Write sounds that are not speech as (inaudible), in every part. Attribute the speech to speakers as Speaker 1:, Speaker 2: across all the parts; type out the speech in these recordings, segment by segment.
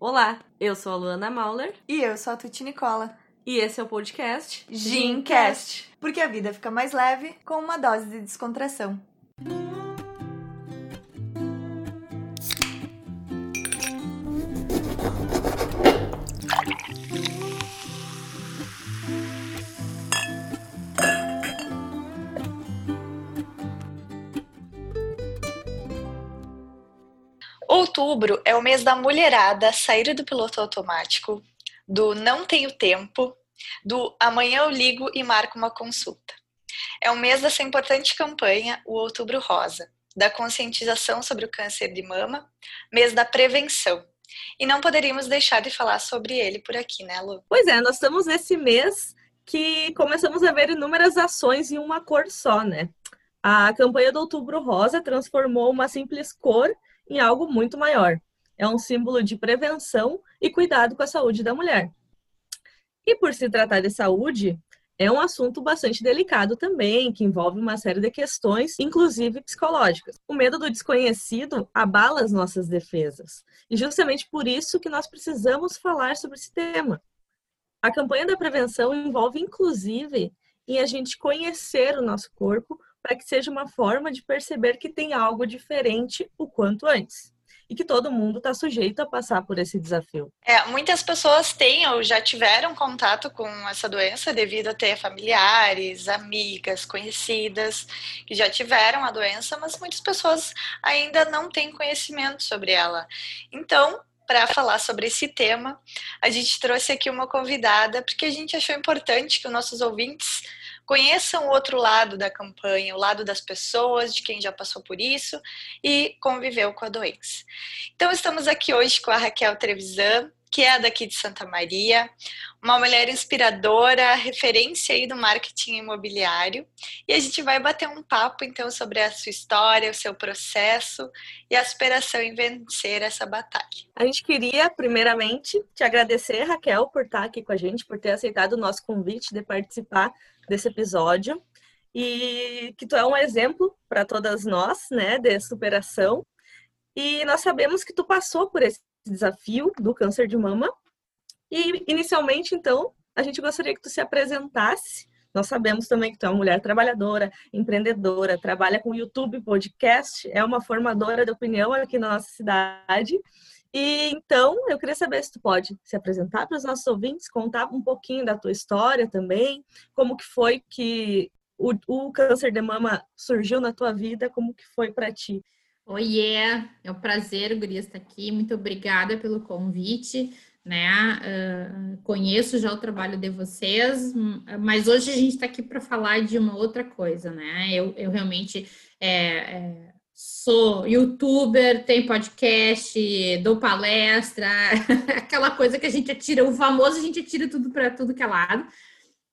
Speaker 1: Olá, eu sou a Luana Mauler
Speaker 2: E eu sou a Tuti Nicola.
Speaker 1: e esse é o podcast
Speaker 2: Gincast. Porque a vida fica mais leve com uma dose de descontração.
Speaker 3: Outubro é o mês da mulherada sair do piloto automático, do não tenho tempo, do amanhã eu ligo e marco uma consulta. É o mês dessa importante campanha, o Outubro Rosa, da conscientização sobre o câncer de mama, mês da prevenção. E não poderíamos deixar de falar sobre ele por aqui, né, Lu?
Speaker 1: Pois é, nós estamos nesse mês que começamos a ver inúmeras ações em uma cor só, né? A campanha do Outubro Rosa transformou uma simples cor em algo muito maior. É um símbolo de prevenção e cuidado com a saúde da mulher. E por se tratar de saúde, é um assunto bastante delicado também, que envolve uma série de questões, inclusive psicológicas. O medo do desconhecido abala as nossas defesas. E justamente por isso que nós precisamos falar sobre esse tema. A campanha da prevenção envolve, inclusive, em a gente conhecer o nosso corpo para que seja uma forma de perceber que tem algo diferente o quanto antes. E que todo mundo está sujeito a passar por esse desafio.
Speaker 3: É, muitas pessoas têm ou já tiveram contato com essa doença devido a ter familiares, amigas, conhecidas que já tiveram a doença, mas muitas pessoas ainda não têm conhecimento sobre ela. Então, para falar sobre esse tema, a gente trouxe aqui uma convidada porque a gente achou importante que os nossos ouvintes conheçam o outro lado da campanha, o lado das pessoas, de quem já passou por isso e conviveu com a doença. Então, estamos aqui hoje com a Raquel Trevisan, que é daqui de Santa Maria, uma mulher inspiradora, referência aí do marketing imobiliário, e a gente vai bater um papo então sobre a sua história, o seu processo e a superação em vencer essa batalha.
Speaker 1: A gente queria, primeiramente, te agradecer, Raquel, por estar aqui com a gente, por ter aceitado o nosso convite de participar desse episódio e que tu é um exemplo para todas nós, né, de superação. E nós sabemos que tu passou por esse desafio do câncer de mama. E inicialmente, então, a gente gostaria que tu se apresentasse. Nós sabemos também que tu é uma mulher trabalhadora, empreendedora, trabalha com YouTube, podcast, é uma formadora de opinião aqui na nossa cidade. E então, eu queria saber se tu pode se apresentar para os nossos ouvintes, contar um pouquinho da tua história também, como que foi que o, o câncer de mama surgiu na tua vida, como que foi para ti?
Speaker 4: Oiê, é um prazer, Guria, estar aqui. Muito obrigada pelo convite, né? Uh, conheço já o trabalho de vocês, mas hoje a gente está aqui para falar de uma outra coisa, né? Eu, eu realmente é, é, sou youtuber, tenho podcast, dou palestra, (laughs) aquela coisa que a gente atira, o famoso a gente atira tudo para tudo que é lado.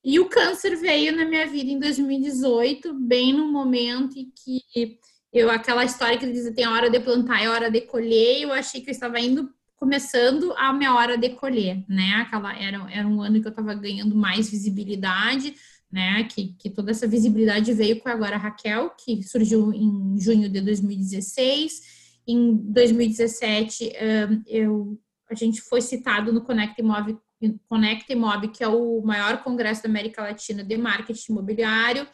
Speaker 4: E o câncer veio na minha vida em 2018, bem no momento em que eu, aquela história que diz tem hora de plantar e a hora de colher, eu achei que eu estava indo começando a minha hora de colher, né? Aquela era, era um ano que eu estava ganhando mais visibilidade, né? Que, que toda essa visibilidade veio com agora a Raquel, que surgiu em junho de 2016. Em 2017, eu, a gente foi citado no Connect Mob, Connect Mob, que é o maior congresso da América Latina de marketing imobiliário.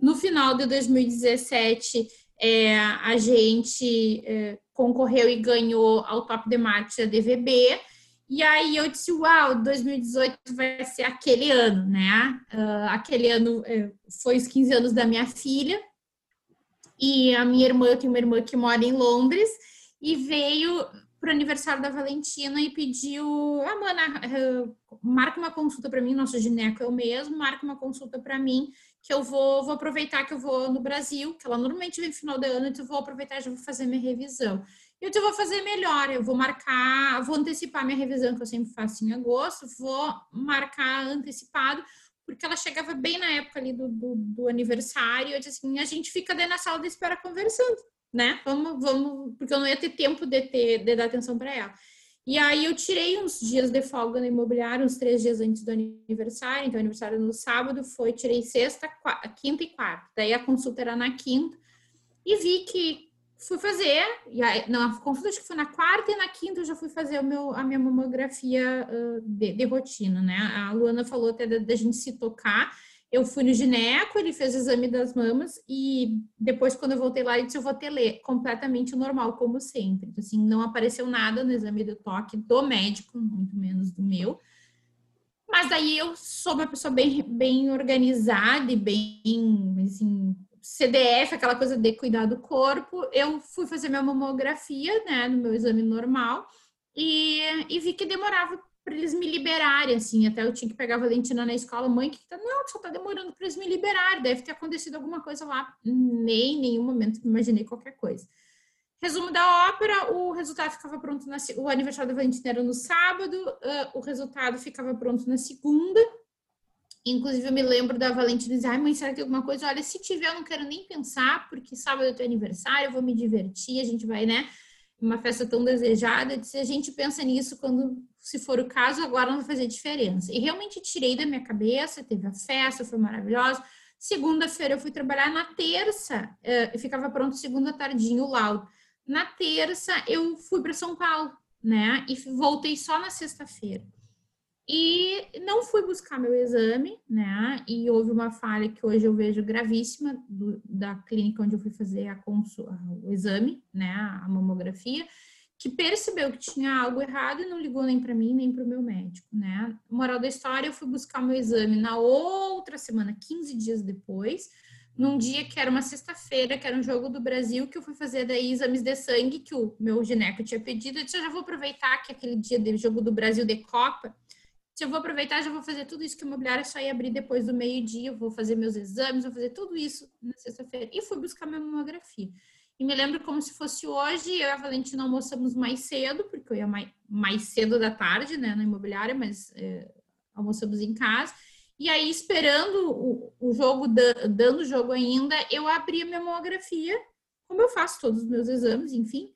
Speaker 4: No final de 2017, é, a gente é, concorreu e ganhou ao Top de Marketing da DVB. E aí eu disse, uau, 2018 vai ser aquele ano, né? Uh, aquele ano é, foi os 15 anos da minha filha. E a minha irmã, eu tenho uma irmã que mora em Londres, e veio para o aniversário da Valentina e pediu, ah, mana, uh, marca uma consulta para mim, nosso gineco é o mesmo, marca uma consulta para mim que eu vou, vou aproveitar que eu vou no Brasil, que ela normalmente vem no final do ano, então eu vou aproveitar e já vou fazer minha revisão. Eu vou fazer melhor, eu vou marcar, vou antecipar minha revisão, que eu sempre faço em agosto, vou marcar antecipado, porque ela chegava bem na época ali do, do, do aniversário, eu disse assim, a gente fica dentro da sala de espera conversando, né? Vamos, vamos, porque eu não ia ter tempo de, ter, de dar atenção para ela. E aí eu tirei uns dias de folga no imobiliário, uns três dias antes do aniversário. Então, aniversário no sábado foi, tirei sexta, quinta e quarta. Daí a consulta era na quinta. E vi que fui fazer, e aí, não, consulta acho que foi na quarta e na quinta eu já fui fazer o meu, a minha mamografia uh, de, de, rotina, né? A Luana falou até da, da, gente se tocar. Eu fui no gineco, ele fez o exame das mamas e depois, quando eu voltei lá, ele disse: Eu vou ter ler completamente normal, como sempre. Então, assim, não apareceu nada no exame do toque do médico, muito menos do meu. Mas daí eu sou uma pessoa bem, bem organizada e bem, assim, CDF, aquela coisa de cuidar do corpo. Eu fui fazer minha mamografia, né, no meu exame normal, e, e vi que demorava para eles me liberarem, assim. Até eu tinha que pegar a Valentina na escola, mãe, que tá, não, só tá demorando para eles me liberarem, deve ter acontecido alguma coisa lá. Nem em nenhum momento me imaginei qualquer coisa. Resumo da ópera, o resultado ficava pronto na o aniversário da Valentina era no sábado, uh, o resultado ficava pronto na segunda. Inclusive, eu me lembro da Valentina dizer, ai, mãe, será que tem alguma coisa? Olha, se tiver, eu não quero nem pensar, porque sábado é teu aniversário, eu vou me divertir, a gente vai, né? Uma festa tão desejada. Se a gente pensa nisso quando, se for o caso, agora não vai fazer diferença. E realmente tirei da minha cabeça, teve a festa, foi maravilhosa. Segunda-feira eu fui trabalhar, na terça, uh, ficava pronto segunda tardinho o laudo. Na terça eu fui para São Paulo, né? E voltei só na sexta-feira. E não fui buscar meu exame, né? E houve uma falha que hoje eu vejo gravíssima do, da clínica onde eu fui fazer a o exame, né? A mamografia, que percebeu que tinha algo errado e não ligou nem para mim nem para o meu médico, né? Moral da história, eu fui buscar meu exame na outra semana, 15 dias depois num dia que era uma sexta-feira, que era um jogo do Brasil, que eu fui fazer daí exames de sangue que o meu gineco tinha pedido. Eu disse, já vou aproveitar que aquele dia de jogo do Brasil de Copa, se eu vou aproveitar, já vou fazer tudo isso que o imobiliário só ia abrir depois do meio-dia, vou fazer meus exames, vou fazer tudo isso na sexta-feira. E fui buscar minha mamografia. E me lembro como se fosse hoje, eu e a Valentina almoçamos mais cedo, porque eu ia mais, mais cedo da tarde, né, na imobiliária, mas é, almoçamos em casa. E aí, esperando o, o jogo, dando o jogo ainda, eu abri a minha mamografia, como eu faço todos os meus exames, enfim.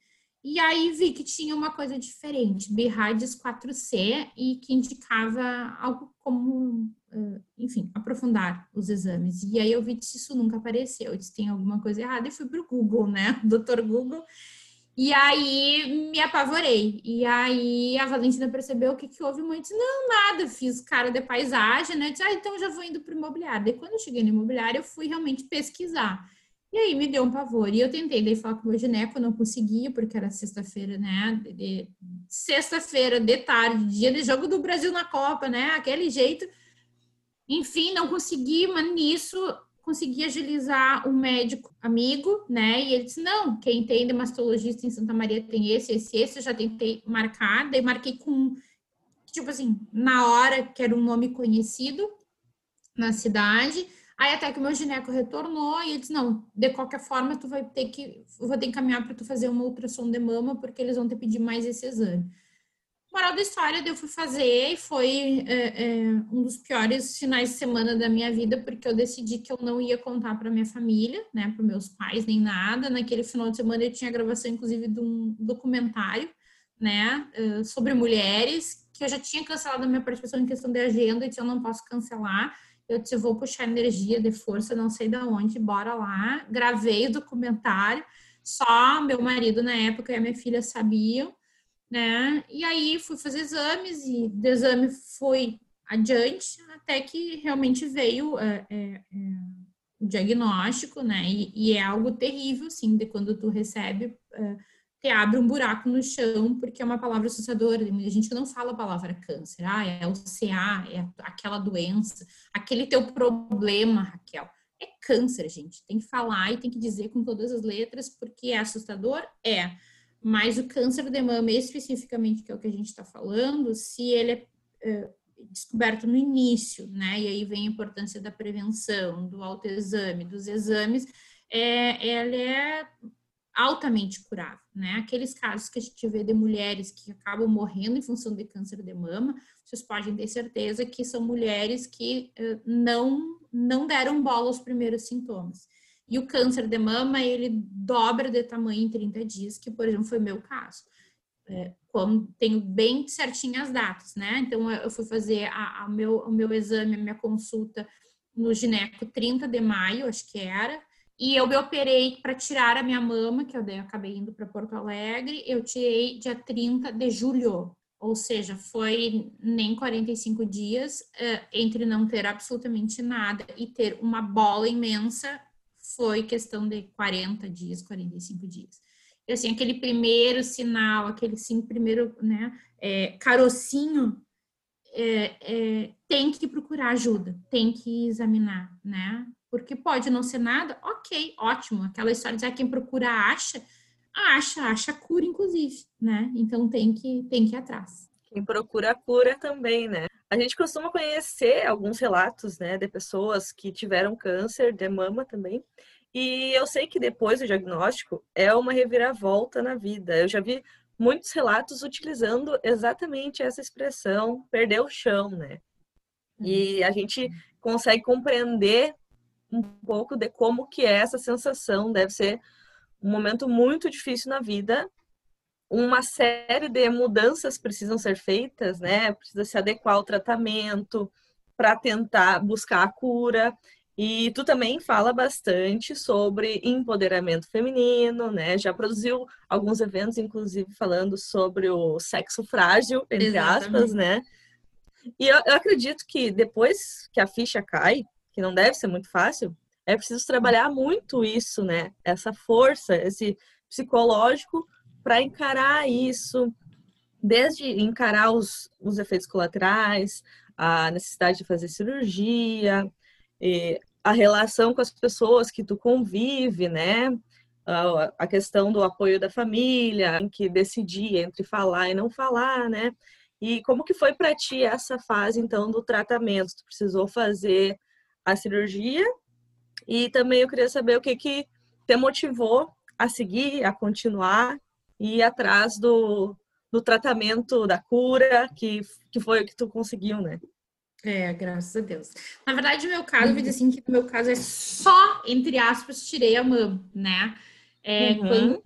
Speaker 4: E aí vi que tinha uma coisa diferente, BRADS 4C, e que indicava algo como, enfim, aprofundar os exames. E aí eu vi que isso nunca apareceu, eu disse, tem alguma coisa errada, e fui para o Google, né, (laughs) doutor Google, e aí me apavorei. E aí a Valentina percebeu o que, que houve muito. Não, nada, fiz cara de paisagem, né? Disse, ah, então já vou indo para o imobiliário. Daí quando eu cheguei no imobiliário, eu fui realmente pesquisar. E aí me deu um pavor. E eu tentei daí falar com o meu gineco, não conseguia, porque era sexta-feira, né? Sexta-feira, de tarde, dia de jogo do Brasil na Copa, né? Aquele jeito. Enfim, não consegui, mas nisso consegui agilizar um médico amigo, né? E ele disse: não, quem tem dermatologista em Santa Maria tem esse, esse, esse. Eu já tentei marcar, daí marquei com, tipo assim, na hora que era um nome conhecido na cidade. Aí até que o meu gineco retornou e ele disse: não, de qualquer forma, tu vai ter que, eu vou ter que encaminhar para tu fazer uma ultrassom de mama, porque eles vão te pedir mais esse exame. Moral da história, eu fui fazer e foi é, é, um dos piores finais de semana da minha vida, porque eu decidi que eu não ia contar para minha família, né, para meus pais, nem nada. Naquele final de semana eu tinha gravação, inclusive, de um documentário, né, é, sobre mulheres, que eu já tinha cancelado a minha participação em questão de agenda, e disse, eu não posso cancelar. Eu disse, vou puxar energia de força, não sei de onde, bora lá. Gravei o documentário, só meu marido na época e a minha filha sabiam né? E aí fui fazer exames e o exame foi adiante até que realmente veio é, é, é, o diagnóstico, né? E, e, é algo terrível, sim, de quando tu recebe, é, abre um buraco no chão, porque é uma palavra assustadora. Muita gente não fala a palavra câncer. Ah, é o CA, é aquela doença, aquele teu problema, Raquel. É câncer, gente. Tem que falar e tem que dizer com todas as letras, porque é assustador? É. Mas o câncer de mama, especificamente, que é o que a gente está falando, se ele é, é, descoberto no início, né? E aí vem a importância da prevenção, do autoexame, dos exames, é, ele é altamente curável, né? Aqueles casos que a gente vê de mulheres que acabam morrendo em função de câncer de mama, vocês podem ter certeza que são mulheres que uh, não não deram bola aos primeiros sintomas. E o câncer de mama, ele dobra de tamanho em 30 dias, que, por exemplo, foi meu caso. É, como tenho bem certinho as datas, né? Então, eu fui fazer a, a meu, o meu exame, a minha consulta no gineco 30 de maio, acho que era, E eu me operei para tirar a minha mama, que eu daí acabei indo para Porto Alegre. Eu tirei dia 30 de julho, ou seja, foi nem 45 dias uh, entre não ter absolutamente nada e ter uma bola imensa, foi questão de 40 dias, 45 dias. E assim, aquele primeiro sinal, aquele sim, primeiro, né, é, carocinho, é, é, tem que procurar ajuda, tem que examinar, né? Porque pode não ser nada, ok, ótimo. Aquela história de ah, quem procura acha, acha, acha cura, inclusive, né? Então tem que, tem que ir atrás.
Speaker 1: Quem procura cura também, né? A gente costuma conhecer alguns relatos, né, de pessoas que tiveram câncer de mama também. E eu sei que depois do diagnóstico é uma reviravolta na vida. Eu já vi muitos relatos utilizando exatamente essa expressão, perder o chão, né? E a gente consegue compreender um pouco de como que é essa sensação, deve ser um momento muito difícil na vida. Uma série de mudanças precisam ser feitas, né? Precisa se adequar ao tratamento para tentar buscar a cura. E tu também fala bastante sobre empoderamento feminino, né? Já produziu alguns eventos, inclusive, falando sobre o sexo frágil, entre Exatamente. aspas, né? E eu, eu acredito que depois que a ficha cai, que não deve ser muito fácil, é preciso trabalhar muito isso, né? Essa força, esse psicológico para encarar isso, desde encarar os, os efeitos colaterais, a necessidade de fazer cirurgia, a relação com as pessoas que tu convive, né? A questão do apoio da família, em que decidir entre falar e não falar, né? E como que foi para ti essa fase então do tratamento? Tu precisou fazer a cirurgia e também eu queria saber o que que te motivou a seguir, a continuar e ir atrás do, do tratamento da cura que que foi o que tu conseguiu, né?
Speaker 4: É, graças a Deus. Na verdade, o meu caso, eu vou dizer assim, que no meu caso é só, entre aspas, tirei a mão, né? É, uhum. quando,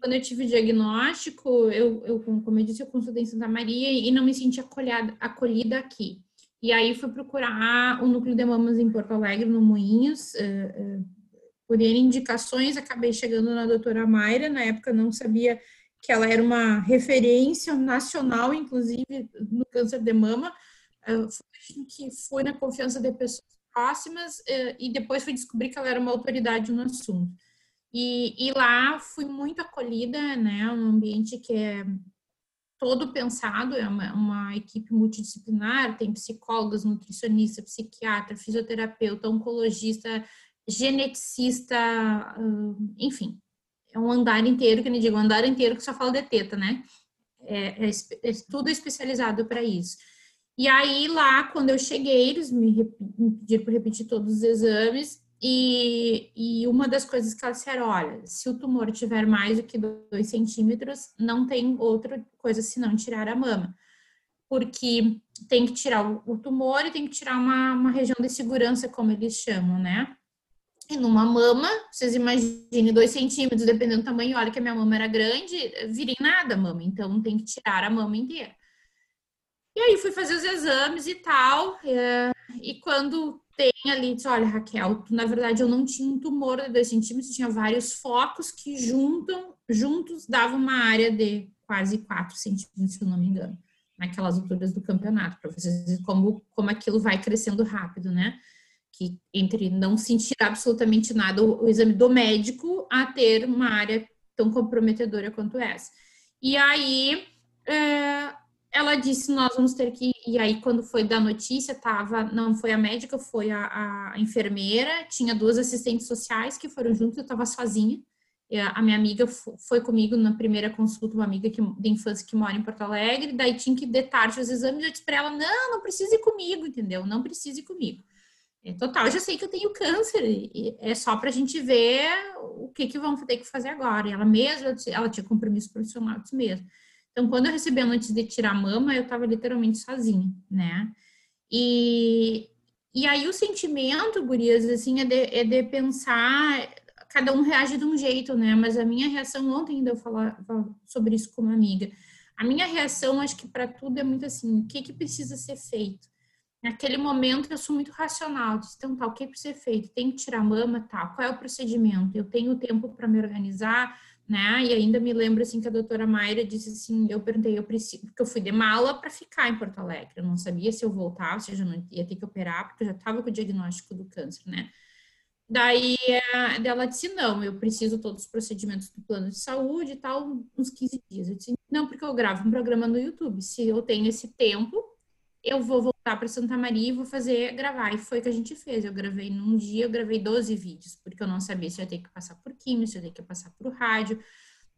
Speaker 4: quando, eu tive o diagnóstico, eu, eu, como eu disse, eu consultei em Santa Maria e não me senti acolhida, acolhida aqui. E aí fui procurar o núcleo de mamas em Porto Alegre, no Moinhos, uh, uh, por indicações, acabei chegando na doutora Mayra, na época não sabia que ela era uma referência nacional, inclusive, no câncer de mama, que foi na confiança de pessoas próximas eh, e depois fui descobrir que ela era uma autoridade no assunto. E, e lá fui muito acolhida, né? Um ambiente que é todo pensado, é uma, uma, equipe multidisciplinar, tem psicólogos, nutricionista, psiquiatra, fisioterapeuta, oncologista, geneticista, enfim, é um andar inteiro, que nem digo, um andar inteiro que só fala de teta, né? É, é, é tudo especializado para isso. E aí, lá, quando eu cheguei, eles me, me pediram para repetir todos os exames. E, e uma das coisas que elas disseram: olha, se o tumor tiver mais do que 2 centímetros, não tem outra coisa senão tirar a mama. Porque tem que tirar o, tumor e tem que tirar uma, uma região de segurança, como eles chamam, né? E numa mama, vocês imaginem, 2 centímetros, dependendo do tamanho, olha que a minha mama era grande, virem nada a mama, então tem que tirar a mama inteira. E aí fui fazer os exames e tal. É, e quando tem ali, disse, olha, Raquel, na verdade eu não tinha um tumor de 2 centímetros, tinha vários focos que juntam, juntos davam uma área de quase 4 centímetros, se eu não me engano, naquelas alturas do campeonato, para vocês verem como, como aquilo vai crescendo rápido, né? Que entre não sentir absolutamente nada, o, o exame do médico, a ter uma área tão comprometedora quanto essa. E aí, é, ela disse nós vamos ter que e aí quando foi da notícia tava não foi a médica foi a, a enfermeira tinha duas assistentes sociais que foram juntos eu estava sozinha. A minha amiga foi comigo na primeira consulta uma amiga que, de infância que mora em Porto Alegre daí tinha que de tarde os exames eu disse para ela não não precisa ir comigo entendeu? Não precisa ir comigo é, total eu já sei que eu tenho câncer e é só para a gente ver o que que vamos ter que fazer agora. E ela mesma ela tinha compromisso profissional mesmo então, quando eu recebi a notícia de tirar mama, eu estava literalmente sozinha, né? E, e aí o sentimento, gurias, assim, é de, é de pensar, cada um reage de um jeito, né? Mas a minha reação, ontem ainda eu falava sobre isso com uma amiga, a minha reação, acho que para tudo é muito assim, o que que precisa ser feito? naquele momento eu sou muito racional, disse, então tá, o que precisa ser feito? Tem que tirar mama, tá, qual é o procedimento? Eu tenho tempo para me organizar, né? E ainda me lembro assim que a doutora Mayra disse assim, eu perguntei, eu preciso, porque eu fui de mala para ficar em Porto Alegre, eu não sabia se eu voltava, se eu já não ia ter que operar, porque eu já estava com o diagnóstico do câncer, né? Daí ela disse: Não, eu preciso todos os procedimentos do plano de saúde e tal, uns 15 dias. Eu disse: Não, porque eu gravo um programa no YouTube. Se eu tenho esse tempo, eu vou voltar para Santa Maria e vou fazer gravar. E foi o que a gente fez. Eu gravei num dia, eu gravei 12 vídeos, porque eu não sabia se eu ia ter que passar por química, se eu ia ter que passar por rádio,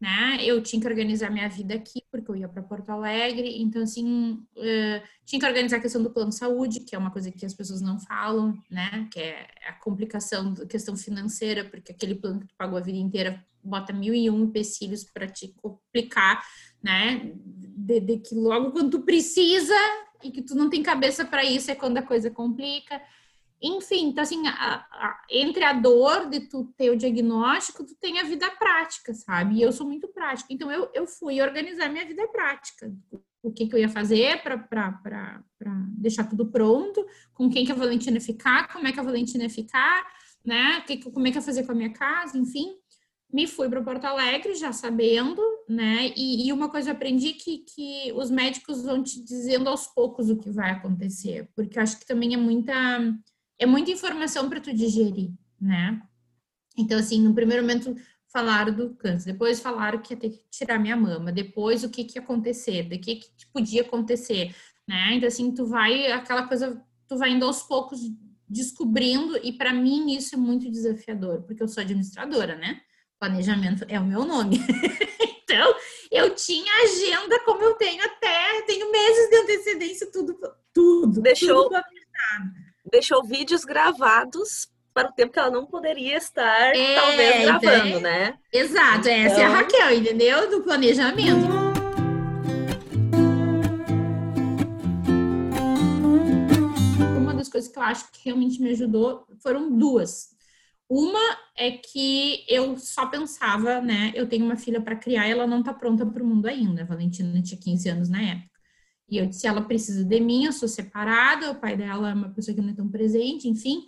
Speaker 4: né? Eu tinha que organizar minha vida aqui, porque eu ia para Porto Alegre. Então, assim, uh, tinha que organizar a questão do plano de saúde, que é uma coisa que as pessoas não falam, né? Que é a complicação da questão financeira, porque aquele plano que tu pagou a vida inteira bota mil e um empecilhos para te complicar, né? De, de que logo quando tu precisa, e que tu não tem cabeça para isso é quando a coisa complica. Enfim, então assim, a, a, entre a dor de tu ter o diagnóstico, tu tem a vida prática, sabe? E eu sou muito prática. Então eu, eu fui organizar minha vida prática. O que, que eu ia fazer para deixar tudo pronto, com quem que a Valentina ficar, como é que a Valentina ia ficar, né? Que, como é que eu ia fazer com a minha casa, enfim me fui para Porto Alegre já sabendo, né? E, e, uma coisa eu aprendi que, que os médicos vão te dizendo aos poucos o que vai acontecer, porque eu acho que também é muita é muita informação para tu digerir, né? Então assim, no primeiro momento falaram do câncer, depois falaram que ia ter que tirar minha mama, depois o que que ia acontecer, do que que podia acontecer, né? Então assim, tu vai aquela coisa, tu vai indo aos poucos descobrindo e para mim isso é muito desafiador, porque eu sou administradora, né? Planejamento é o meu nome. (laughs) então, eu tinha agenda como eu tenho até, tenho meses de antecedência, tudo, tudo.
Speaker 1: Deixou, tudo deixou vídeos gravados para o tempo que ela não poderia estar, é, talvez, então, gravando, então, né?
Speaker 4: Exato, então... essa é a Raquel, entendeu? Do planejamento. Uma das coisas que eu acho que realmente me ajudou foram duas. Uma é que eu só pensava, né? Eu tenho uma filha para criar ela não tá pronta para o mundo ainda. A Valentina tinha 15 anos na época. E eu disse: ela precisa de mim, eu sou separada, o pai dela é uma pessoa que não é tão presente, enfim.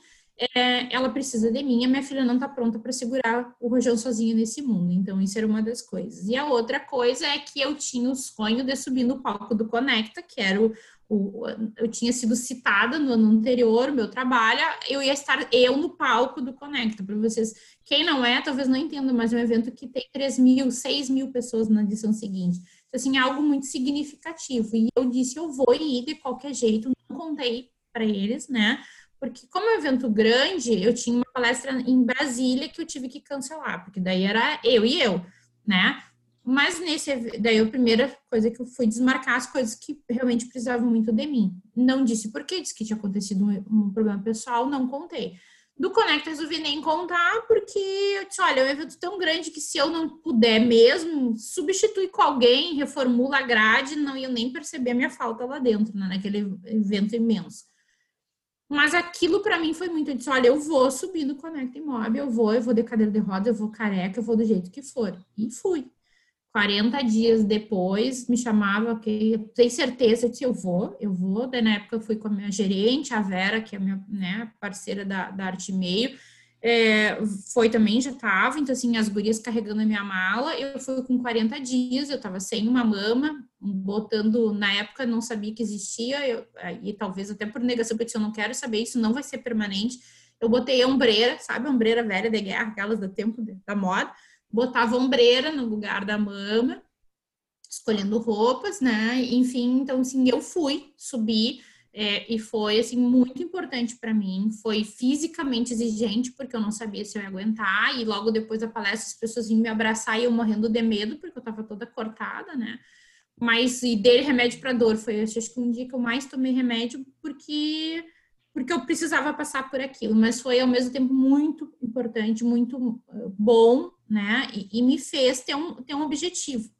Speaker 4: É, ela precisa de mim, a minha filha não está pronta para segurar o rojão sozinha nesse mundo. Então, isso era uma das coisas. E a outra coisa é que eu tinha o sonho de subir no palco do Conecta, que era o, eu tinha sido citada no ano anterior, meu trabalho, eu ia estar eu no palco do Conecta, para vocês, quem não é, talvez não entenda, mas é um evento que tem 3 mil, 6 mil pessoas na edição seguinte, então, assim, é algo muito significativo, e eu disse, eu vou ir de qualquer jeito, não contei para eles, né, porque como é um evento grande, eu tinha uma palestra em Brasília que eu tive que cancelar, porque daí era eu e eu, né, mas nesse, daí a primeira coisa que eu fui desmarcar as coisas que realmente precisavam muito de mim. Não disse por quê, disse que tinha acontecido um, um problema pessoal, não contei. Do Conecta resolvi nem contar, porque eu disse, olha, é um evento tão grande que se eu não puder mesmo, substitui com alguém, reformula a grade, não ia nem perceber a minha falta lá dentro, né, naquele evento imenso. Mas aquilo para mim foi muito, eu disse, olha, eu vou subir no Conecta Imóvel, eu vou, eu vou de cadeira de roda, eu vou careca, eu vou do jeito que for. E fui. 40 dias depois, me chamava, que tem certeza que eu vou, eu vou. Daí, na época, eu fui com a minha gerente, a Vera, que é a minha né, parceira da, da Arte Meio, é, foi também, já estava, então, assim, as gurias carregando a minha mala, eu fui com 40 dias, eu estava sem uma mama, botando, na época, não sabia que existia, eu, e talvez até por negação, porque eu não quero saber, isso não vai ser permanente, eu botei ombreira, sabe, ombreira velha de guerra, aquelas do tempo da moda, botava ombreira no lugar da mama, escolhendo roupas, né? Enfim, então assim, eu fui subir é, e foi assim muito importante para mim. Foi fisicamente exigente porque eu não sabia se eu ia aguentar e logo depois da palestra as pessoas vinham me abraçar e eu morrendo de medo porque eu estava toda cortada, né? Mas e dele remédio para dor foi acho que um dia que eu mais tomei remédio porque porque eu precisava passar por aquilo, mas foi ao mesmo tempo muito importante, muito eh, bom, né? E, e me fez ter um, ter um objetivo.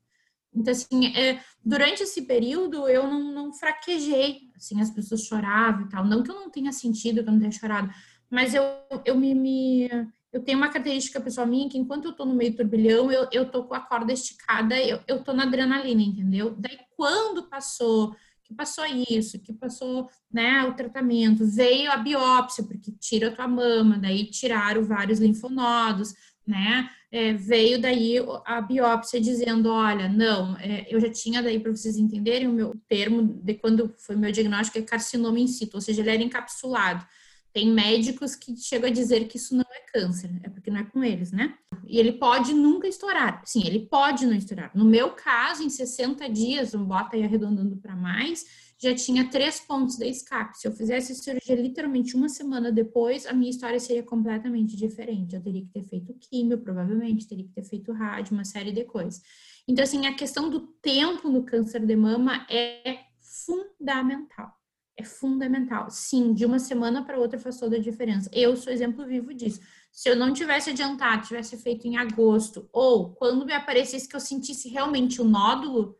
Speaker 4: Então, assim, é, durante esse período eu não, não, fraquejei, assim, as pessoas choravam e tal. Não que eu não tenha sentido que eu não tenha chorado, mas eu, eu me, me eu tenho uma característica pessoal minha que enquanto eu tô no meio do turbilhão, eu, eu tô com a corda esticada, eu, eu tô na adrenalina, entendeu? Daí, quando passou que passou isso, que passou, né, o tratamento, veio a biópsia, porque tira a tua mama, daí tiraram vários linfonodos, né, é, veio daí a biópsia dizendo, olha, não, é, eu já tinha daí, para vocês entenderem, o meu termo de quando foi meu diagnóstico é carcinoma in situ, ou seja, ele era encapsulado. Tem médicos que chegam a dizer que isso não é câncer, é porque não é com eles, né? E ele pode nunca estourar. Sim, ele pode não estourar. No meu caso, em 60 dias, um bota aí arredondando para mais, já tinha três pontos de escape. Se eu fizesse cirurgia literalmente uma semana depois, a minha história seria completamente diferente. Eu teria que ter feito químio, provavelmente, teria que ter feito rádio, uma série de coisas. Então, assim, a questão do tempo no câncer de mama é fundamental é fundamental. Sim, de uma semana para outra faz toda a diferença. Eu sou exemplo vivo disso. Se eu não tivesse adiantado, tivesse feito em agosto, ou quando me aparecesse que eu sentisse realmente o nódulo,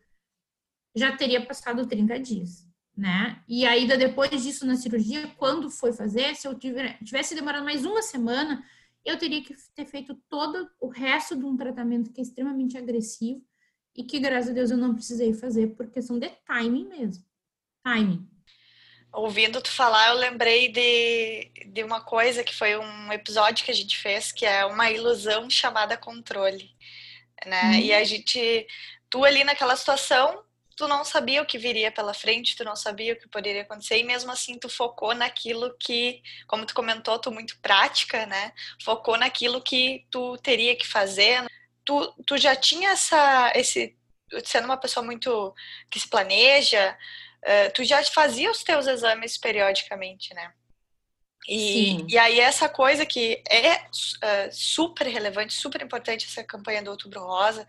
Speaker 4: já teria passado 30 dias, né? E ainda depois disso na cirurgia, quando foi fazer, se eu tivesse demorado mais uma semana, eu teria que ter feito todo o resto de um tratamento que é extremamente agressivo e que, graças a Deus, eu não precisei fazer por questão de timing mesmo. Timing
Speaker 3: ouvindo tu falar, eu lembrei de, de uma coisa que foi um episódio que a gente fez, que é uma ilusão chamada controle, né? Uhum. E a gente, tu ali naquela situação, tu não sabia o que viria pela frente, tu não sabia o que poderia acontecer, e mesmo assim tu focou naquilo que, como tu comentou, tu muito prática, né? Focou naquilo que tu teria que fazer. Tu, tu já tinha essa, esse, sendo uma pessoa muito que se planeja, uh, tu já fazia os teus exames periodicamente, né? E, e aí essa coisa que é uh, super relevante, super importante essa campanha do Outubro Rosa,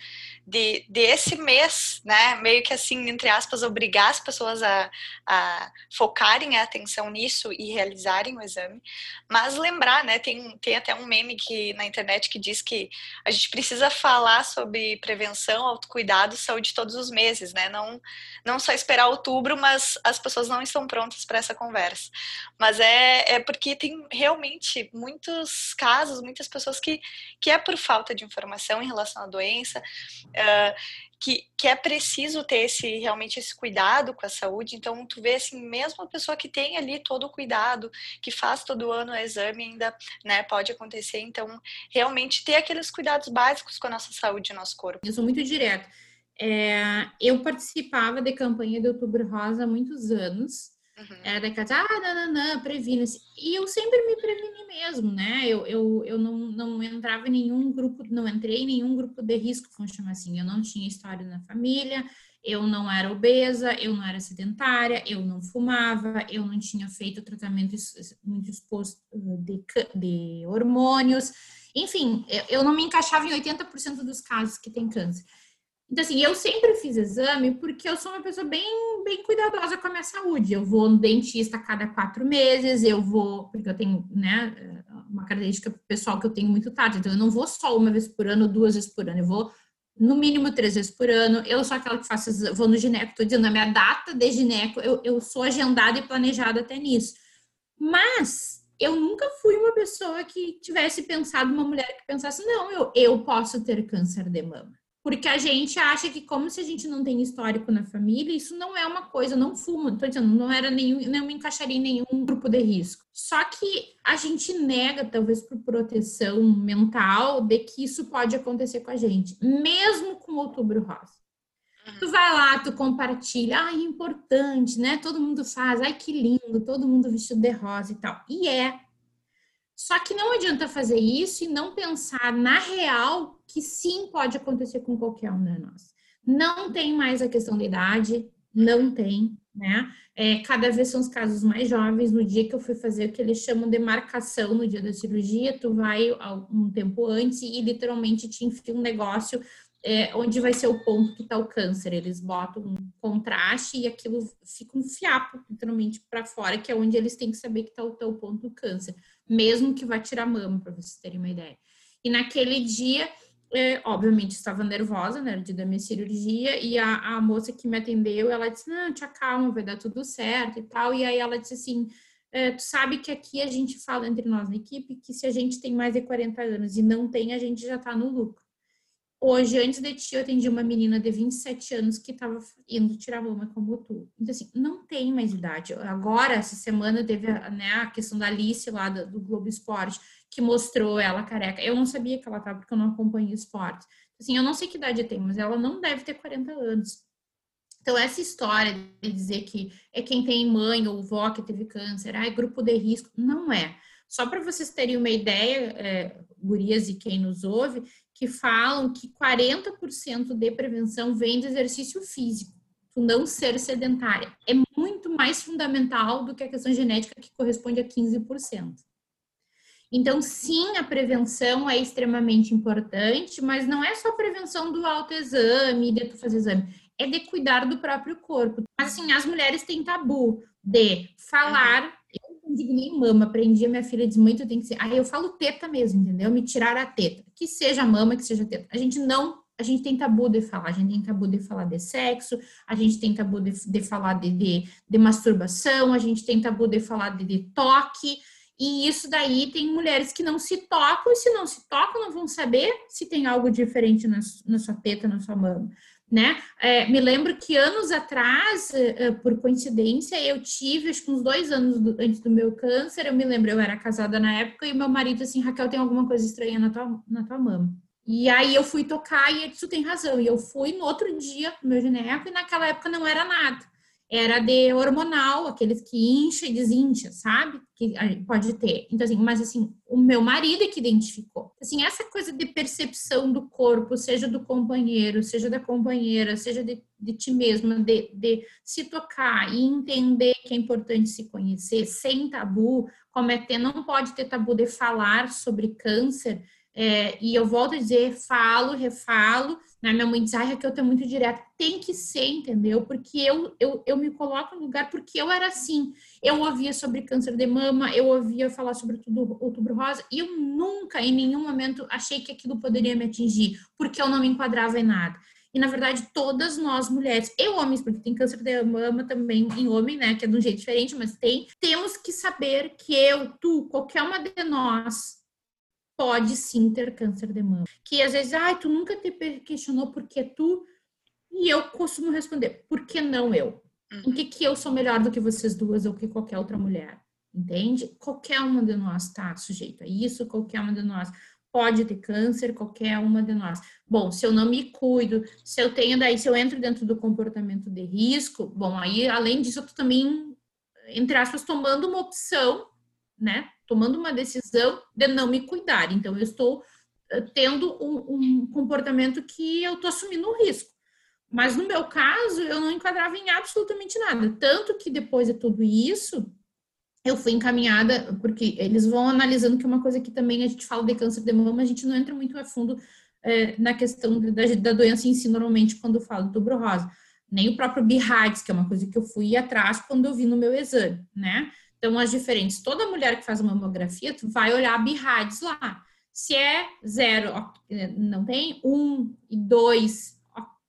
Speaker 3: de, de esse mês, né, meio que assim, entre aspas, obrigar as pessoas a, a focarem a atenção nisso e realizarem o exame, mas lembrar, né, tem, tem até um meme que, na internet que diz que a gente precisa falar sobre prevenção, autocuidado, saúde todos os meses, né, não, não só esperar outubro, mas as pessoas não estão prontas para essa conversa, mas é, é porque tem realmente muitos casos, muitas pessoas que, que é por falta de informação em relação à doença, uh, que, que é preciso ter esse realmente esse cuidado com a saúde. Então, tu vê assim, mesmo a pessoa que tem ali todo o cuidado, que faz todo ano o exame, ainda né, pode acontecer. Então, realmente ter aqueles cuidados básicos com a nossa saúde e nosso corpo.
Speaker 4: Eu sou muito direto. É, eu participava de campanha de Outubro Rosa há muitos anos Uhum. Era daquela, ah, não, não, não, previna-se. E eu sempre me preveni mesmo, né? Eu, eu, eu não, não entrava em nenhum grupo, não entrei em nenhum grupo de risco, vamos chamar assim. Eu não tinha história na família, eu não era obesa, eu não era sedentária, eu não fumava, eu não tinha feito tratamento muito exposto uh, de, de hormônios. Enfim, eu não me encaixava em 80% dos casos que tem câncer. Então, assim, eu sempre fiz exame porque eu sou uma pessoa bem, bem cuidadosa com a minha saúde. Eu vou no dentista a cada quatro meses, eu vou, porque eu tenho, né, uma característica pessoal que eu tenho muito tarde, então eu não vou só uma vez por ano, duas vezes por ano, eu vou no mínimo três vezes por ano. Eu sou aquela que faço, vou no gineco, tô dizendo, a minha data de gineco, eu, eu sou agendada e planejada até nisso. Mas eu nunca fui uma pessoa que tivesse pensado, uma mulher que pensasse, não, eu, eu posso ter câncer de mama. Porque a gente acha que, como se a gente não tem histórico na família, isso não é uma coisa, não fuma, tô dizendo, não era nenhum, não me encaixaria em nenhum grupo de risco. Só que a gente nega, talvez por proteção mental, de que isso pode acontecer com a gente, mesmo com outubro rosa. Uhum. Tu vai lá, tu compartilha, ai, importante, né? Todo mundo faz, ai, que lindo, todo mundo vestido de rosa e tal. E é, só que não adianta fazer isso e não pensar na real que sim pode acontecer com qualquer um de nós. Não tem mais a questão da idade, não tem, né? É, cada vez são os casos mais jovens. No dia que eu fui fazer o que eles chamam de marcação no dia da cirurgia, tu vai um tempo antes e literalmente te enfia um negócio é, onde vai ser o ponto que está o câncer. Eles botam um contraste e aquilo fica um fiapo, literalmente, para fora, que é onde eles têm que saber que está o teu ponto do câncer mesmo que vá tirar mama, para vocês terem uma ideia. E naquele dia, é, obviamente, estava nervosa, né, dia da minha cirurgia, e a, a, moça que me atendeu, ela disse, não, te acalma, vai dar tudo certo e tal, e aí ela disse assim, é, tu sabe que aqui a gente fala entre nós na equipe que se a gente tem mais de 40 anos e não tem, a gente já está no lucro. Hoje, antes de ti, eu atendi uma menina de 27 anos que estava indo tirar mama como tu. Então, assim, não tem mais idade. Agora, essa semana, teve né, a questão da Alice lá do, do Globo Esporte, que mostrou ela careca. Eu não sabia que ela estava, porque eu não acompanho esporte. Assim, eu não sei que idade tem, mas ela não deve ter 40 anos. Então, essa história de dizer que é quem tem mãe ou vó que teve câncer, ah, é grupo de risco, não é. Só para vocês terem uma ideia, é, gurias e quem nos ouve, que falam que 40% de prevenção vem do exercício físico, do não ser sedentária. É muito mais fundamental do que a questão genética, que corresponde a 15%. Então, sim, a prevenção é extremamente importante, mas não é só prevenção do autoexame, de tu fazer exame, é de cuidar do próprio corpo. Assim, as mulheres têm tabu de falar nem mama, aprendi a minha filha diz muito, tem que ser. Aí eu falo teta mesmo, entendeu? Me tirar a teta. Que seja mama, que seja teta. A gente não, a gente tem tabu de falar, a gente tem tabu de falar de sexo, a gente tem tabu de, de falar de, de, de, masturbação, a gente tem tabu de falar de, de toque. E isso daí tem mulheres que não se tocam, e se não se tocam, não vão saber se tem algo diferente na, na sua teta, na sua mama né? É, me lembro que anos atrás, é, é, por coincidência, eu tive, acho que uns dois anos do, antes do meu câncer, eu me lembro, eu era casada na época, e meu marido assim, Raquel, tem alguma coisa estranha na tua, na tua mama. E aí eu fui tocar e ele disse, tem razão. E eu fui no outro dia no meu gineco, e naquela época não era nada era de hormonal, aqueles que incha e desincha, sabe? Que pode ter. Então, assim, mas assim, o meu marido é que identificou. Assim, essa coisa de percepção do corpo, seja do companheiro, seja da companheira, seja de, de ti mesma, de, de se tocar e entender que é importante se conhecer, sem tabu, como é ter, não pode ter tabu de falar sobre câncer, é, e eu volto a dizer, falo, refalo, né? Minha mãe diz, ai, Raquel, tu é muito direta. Tem que ser, entendeu? Porque eu, eu, eu me coloco no lugar porque eu era assim. Eu ouvia sobre câncer de mama, eu ouvia falar sobre tudo outubro rosa, e eu nunca, em nenhum momento, achei que aquilo poderia me atingir, porque eu não me enquadrava em nada. E, na verdade, todas nós mulheres, e homens, porque tem câncer de mama também em homem, né, que é de um jeito diferente, mas tem, temos que saber que eu, tu, qualquer uma de nós, pode sim ter câncer de mama. Que às vezes, ai, tu nunca te questionou por que tu. E eu costumo responder, por que não eu? Em que, que eu sou melhor do que vocês duas ou que qualquer outra mulher? Entende? Qualquer uma de nós está sujeito a isso, qualquer uma de nós pode ter câncer, qualquer uma de nós. Bom, se eu não me cuido, se eu tenho daí, se eu entro dentro do comportamento de risco, bom, aí além disso, eu tô também, entre aspas, tomando uma opção, né? Tomando uma decisão de não me cuidar. Então, eu estou eh, tendo um, um comportamento que eu estou assumindo um risco. Mas no meu caso, eu não enquadrava em absolutamente nada. Tanto que depois de tudo isso, eu fui encaminhada, porque eles vão analisando que é uma coisa que também a gente fala de câncer de mama, a gente não entra muito a fundo é, na questão da, da, doença em si, normalmente, quando falo do rosa. Nem o próprio BIRADS, que é uma coisa que eu fui atrás quando eu vi no meu exame, né? Então, as diferentes, toda mulher que faz uma mamografia, tu vai olhar a BIRADS lá. Se é zero, não tem, um e dois,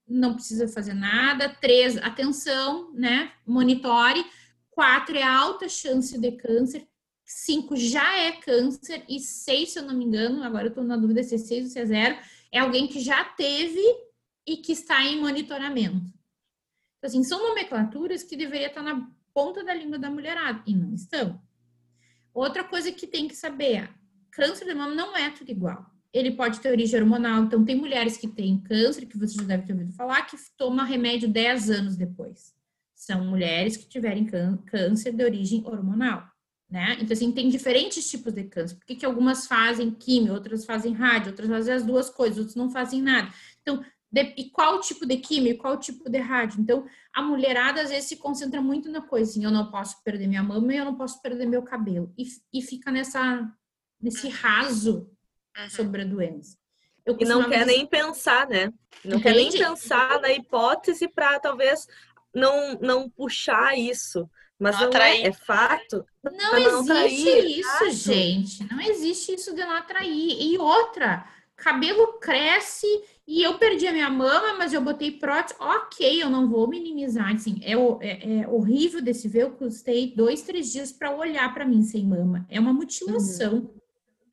Speaker 4: não precisa fazer nada. Três, atenção, né? Monitore. Quatro é alta chance de câncer. Cinco já é câncer. E seis, se eu não me engano, agora eu tô na dúvida se é seis ou se é zero, é alguém que já teve e que está em monitoramento. Então, assim, são nomenclaturas que deveria estar na ponta da língua da mulherada, e não estão. Outra coisa que tem que saber, câncer de mama não é tudo igual. Ele pode ter origem hormonal, então tem mulheres que têm câncer, que você já deve ter ouvido falar, que toma remédio 10 anos depois. São mulheres que tiverem câncer de origem hormonal, né? Então, assim, tem diferentes tipos de câncer. Por que, que algumas fazem químio, outras fazem rádio, outras fazem as duas coisas, outras não fazem nada. Então, de, e qual tipo de química, qual tipo de rádio. Então, a mulherada às vezes se concentra muito na coisa, assim, eu não posso perder minha mama e eu não posso perder meu cabelo. E, e fica nessa, nesse uhum. raso uhum. sobre a doença.
Speaker 1: e não quer nem pensar, né? Não Entendi. quer nem pensar na hipótese para talvez não, não puxar isso. Mas não, não é, é, fato.
Speaker 4: Não, não existe atrair, isso, gente. Não existe isso de não atrair. E outra, cabelo cresce e eu perdi a minha mama, mas eu botei prótese. Ok, eu não vou minimizar. Assim, é, é, é horrível desse ver. Eu custei dois, três dias para olhar para mim sem mama. É uma mutilação. Uhum.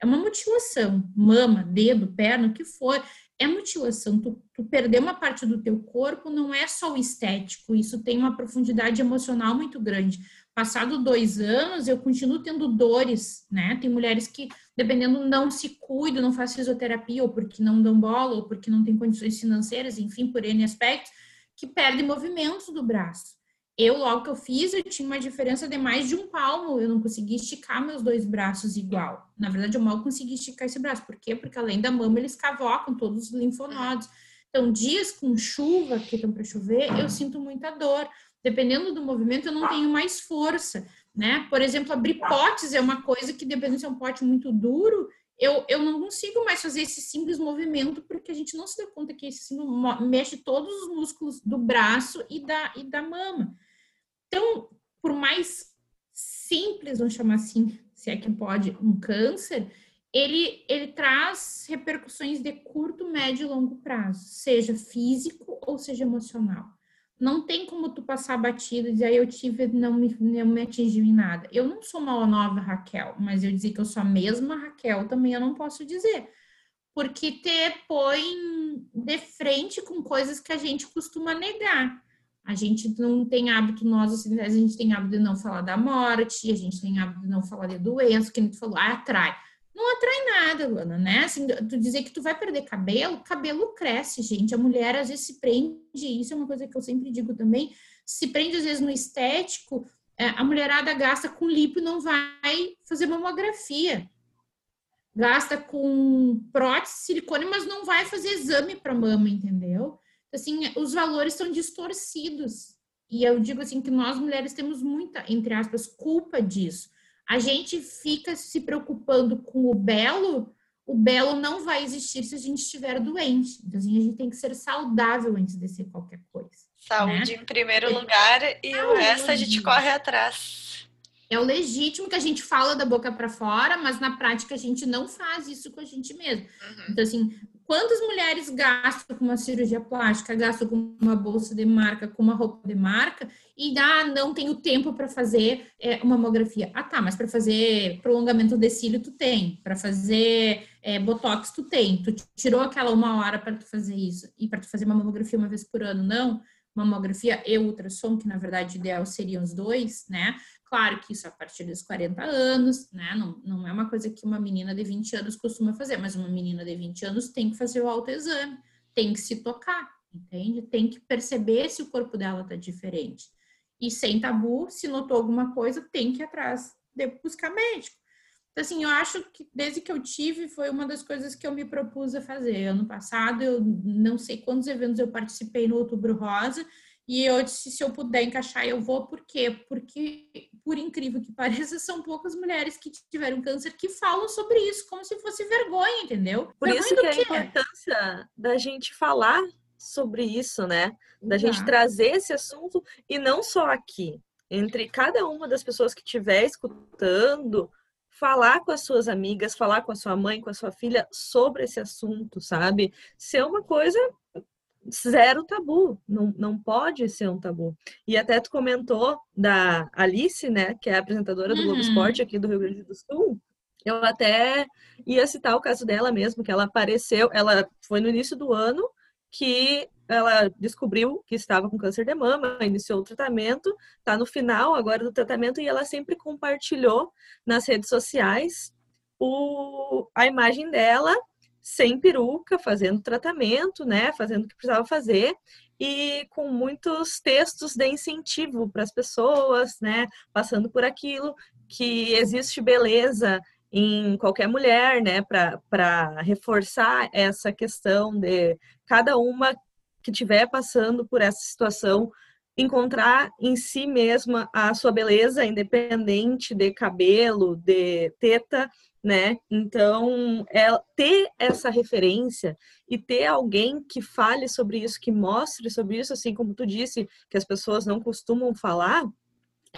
Speaker 4: É uma mutilação. Mama, dedo, perna, o que for. é mutilação. Tu, tu perder uma parte do teu corpo não é só o estético, isso tem uma profundidade emocional muito grande. Passado dois anos, eu continuo tendo dores, né? Tem mulheres que, dependendo, não se cuidam, não fazem fisioterapia, ou porque não dão bola, ou porque não têm condições financeiras, enfim, por N aspectos, que perdem movimentos do braço. Eu, logo que eu fiz, eu tinha uma diferença de mais de um palmo. Eu não conseguia esticar meus dois braços igual. Na verdade, eu mal consegui esticar esse braço. Por quê? Porque além da mama, eles cavocam todos os linfonodos. Então, dias com chuva, que estão para chover, eu sinto muita dor. Dependendo do movimento, eu não tenho mais força, né? Por exemplo, abrir potes é uma coisa que, dependendo se é um pote muito duro, eu, eu não consigo mais fazer esse simples movimento, porque a gente não se dá conta que esse símbolo mexe todos os músculos do braço e da, e da mama. Então, por mais simples, vamos chamar assim, se é que pode, um câncer, ele, ele traz repercussões de curto, médio e longo prazo, seja físico ou seja emocional. Não tem como tu passar batido e dizer, eu tive, não me, não me atingiu em nada. Eu não sou uma nova Raquel, mas eu dizer que eu sou a mesma Raquel também eu não posso dizer. Porque te põe de frente com coisas que a gente costuma negar. A gente não tem hábito, nós ocidentais, a gente tem hábito de não falar da morte, a gente tem hábito de não falar de doença, que a gente falou, ah, atrai. Não atrai nada, Luana, né? Assim, tu dizer que tu vai perder cabelo, cabelo cresce, gente. A mulher às vezes se prende, isso é uma coisa que eu sempre digo também, se prende às vezes no estético, é, a mulherada gasta com lipo e não vai fazer mamografia. Gasta com prótese, silicone, mas não vai fazer exame para mama, entendeu? assim, os valores são distorcidos. E eu digo assim que nós mulheres temos muita, entre aspas, culpa disso. A gente fica se preocupando com o belo, o belo não vai existir se a gente estiver doente. Então, assim, a gente tem que ser saudável antes de ser qualquer coisa.
Speaker 3: Saúde né? em primeiro lugar e Saúde. o resto a gente corre atrás.
Speaker 4: É o legítimo que a gente fala da boca para fora, mas na prática a gente não faz isso com a gente mesmo. Uhum. Então, assim, Quantas mulheres gastam com uma cirurgia plástica, gastam com uma bolsa de marca, com uma roupa de marca, e ah, não tenho tempo para fazer é, uma mamografia? Ah, tá, mas para fazer prolongamento de cílio tu tem, para fazer é, botox tu tem, tu tirou aquela uma hora para tu fazer isso, e para tu fazer uma mamografia uma vez por ano, não? Mamografia e ultrassom, que na verdade ideal seriam os dois, né? Claro que isso a partir dos 40 anos, né? Não, não é uma coisa que uma menina de 20 anos costuma fazer, mas uma menina de 20 anos tem que fazer o autoexame, tem que se tocar, entende? Tem que perceber se o corpo dela tá diferente. E sem tabu, se notou alguma coisa, tem que ir atrás de buscar médico. Então, assim, eu acho que desde que eu tive, foi uma das coisas que eu me propus a fazer. Ano passado, eu não sei quantos eventos eu participei no Outubro Rosa, e eu disse, se eu puder encaixar, eu vou. Por quê? Porque, por incrível que (laughs) pareça, são poucas mulheres que tiveram câncer que falam sobre isso, como se fosse vergonha, entendeu?
Speaker 1: Por
Speaker 4: vergonha
Speaker 1: isso que é a importância da gente falar sobre isso, né? Da gente trazer esse assunto, e não só aqui. Entre cada uma das pessoas que estiver escutando, falar com as suas amigas, falar com a sua mãe, com a sua filha sobre esse assunto, sabe? Ser uma coisa zero tabu, não, não pode ser um tabu. E até tu comentou da Alice, né, que é a apresentadora do uhum. Globo Esporte aqui do Rio Grande do Sul. Eu até ia citar o caso dela mesmo, que ela apareceu, ela foi no início do ano que ela descobriu que estava com câncer de mama, iniciou o tratamento, está no final agora do tratamento e ela sempre compartilhou nas redes sociais o, a imagem dela sem peruca, fazendo tratamento, né, fazendo o que precisava fazer e com muitos textos de incentivo para as pessoas, né, passando por aquilo que existe beleza em qualquer mulher, né, para reforçar essa questão de cada uma que estiver passando por essa situação encontrar em si mesma a sua beleza, independente de cabelo, de teta, né? Então, é ter essa referência e ter alguém que fale sobre isso, que mostre sobre isso, assim como tu disse, que as pessoas não costumam falar,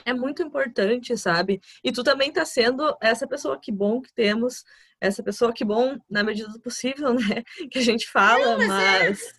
Speaker 1: é muito importante, sabe? E tu também tá sendo essa pessoa que bom que temos, essa pessoa que bom na medida do possível, (laughs) né? Que a gente fala, não, mas, é...
Speaker 4: mas...